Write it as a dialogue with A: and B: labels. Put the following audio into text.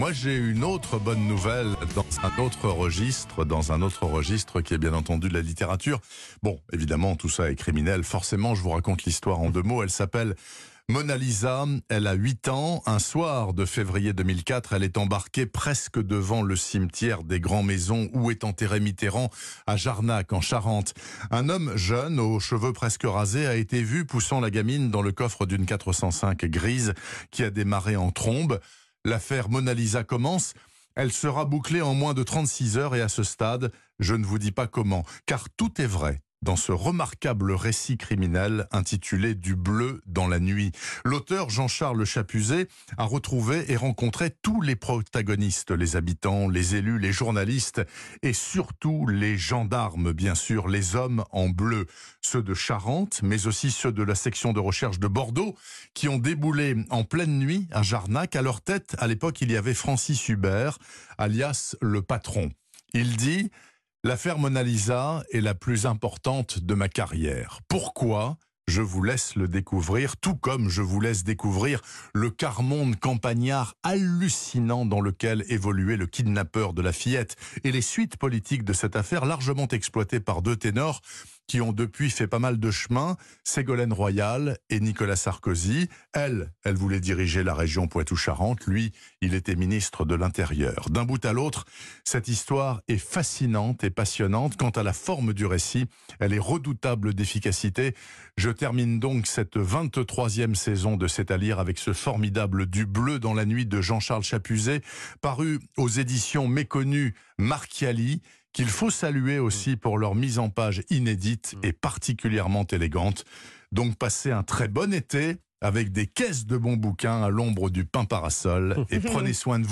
A: Moi, j'ai une autre bonne nouvelle dans un autre registre, dans un autre registre qui est bien entendu de la littérature. Bon, évidemment, tout ça est criminel. Forcément, je vous raconte l'histoire en deux mots. Elle s'appelle Mona Lisa, elle a 8 ans. Un soir de février 2004, elle est embarquée presque devant le cimetière des Grands Maisons où est enterré Mitterrand à Jarnac, en Charente. Un homme jeune, aux cheveux presque rasés, a été vu poussant la gamine dans le coffre d'une 405 grise qui a démarré en trombe. L'affaire Mona Lisa commence. Elle sera bouclée en moins de 36 heures et à ce stade, je ne vous dis pas comment, car tout est vrai dans ce remarquable récit criminel intitulé Du bleu dans la nuit. L'auteur Jean-Charles Chapuzet a retrouvé et rencontré tous les protagonistes, les habitants, les élus, les journalistes et surtout les gendarmes, bien sûr, les hommes en bleu, ceux de Charente, mais aussi ceux de la section de recherche de Bordeaux, qui ont déboulé en pleine nuit à Jarnac. À leur tête, à l'époque, il y avait Francis Hubert, alias le patron. Il dit L'affaire Mona Lisa est la plus importante de ma carrière. Pourquoi je vous laisse le découvrir, tout comme je vous laisse découvrir le quart-monde campagnard hallucinant dans lequel évoluait le kidnappeur de la fillette et les suites politiques de cette affaire largement exploitées par deux ténors qui ont depuis fait pas mal de chemin, Ségolène Royal et Nicolas Sarkozy. Elle, elle voulait diriger la région Poitou-Charentes. Lui, il était ministre de l'Intérieur. D'un bout à l'autre, cette histoire est fascinante et passionnante. Quant à la forme du récit, elle est redoutable d'efficacité. Je termine donc cette 23e saison de C'est à lire avec ce formidable Du bleu dans la nuit de Jean-Charles Chapuzet, paru aux éditions méconnues Marchiali qu'il faut saluer aussi pour leur mise en page inédite et particulièrement élégante. Donc passez un très bon été avec des caisses de bons bouquins à l'ombre du pain parasol et prenez soin de vous.